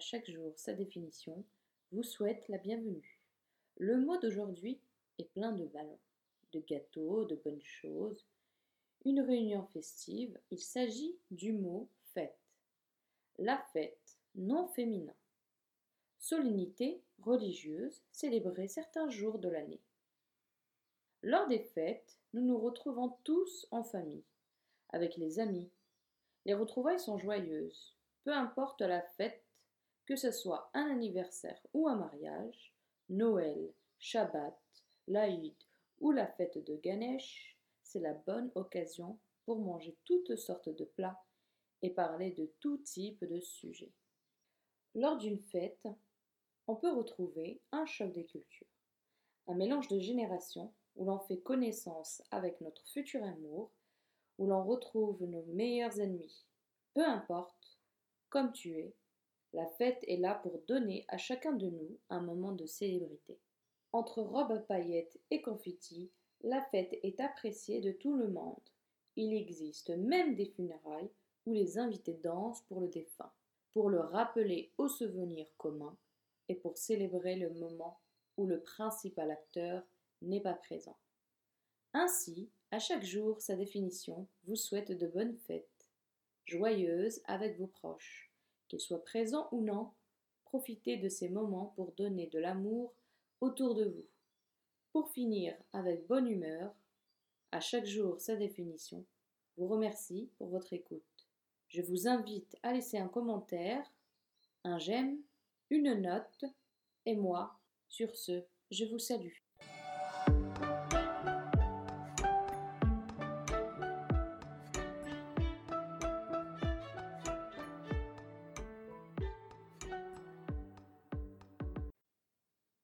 chaque jour sa définition, vous souhaite la bienvenue. Le mot d'aujourd'hui est plein de ballons, de gâteaux, de bonnes choses. Une réunion festive, il s'agit du mot fête. La fête, non féminin. Solennité religieuse, célébrer certains jours de l'année. Lors des fêtes, nous nous retrouvons tous en famille, avec les amis. Les retrouvailles sont joyeuses, peu importe la fête, que ce soit un anniversaire ou un mariage, Noël, Shabbat, l'Aïd ou la fête de Ganesh, c'est la bonne occasion pour manger toutes sortes de plats et parler de tout type de sujets. Lors d'une fête, on peut retrouver un choc des cultures, un mélange de générations où l'on fait connaissance avec notre futur amour, où l'on retrouve nos meilleurs ennemis. Peu importe, comme tu es, la fête est là pour donner à chacun de nous un moment de célébrité. Entre robes à paillettes et confettis, la fête est appréciée de tout le monde. Il existe même des funérailles où les invités dansent pour le défunt, pour le rappeler au souvenir commun et pour célébrer le moment où le principal acteur n'est pas présent. Ainsi, à chaque jour, sa définition vous souhaite de bonnes fêtes, joyeuses avec vos proches, qu'ils soient présents ou non, profitez de ces moments pour donner de l'amour autour de vous. Pour finir avec bonne humeur, à chaque jour sa définition, vous remercie pour votre écoute. Je vous invite à laisser un commentaire, un j'aime, une note, et moi, sur ce, je vous salue.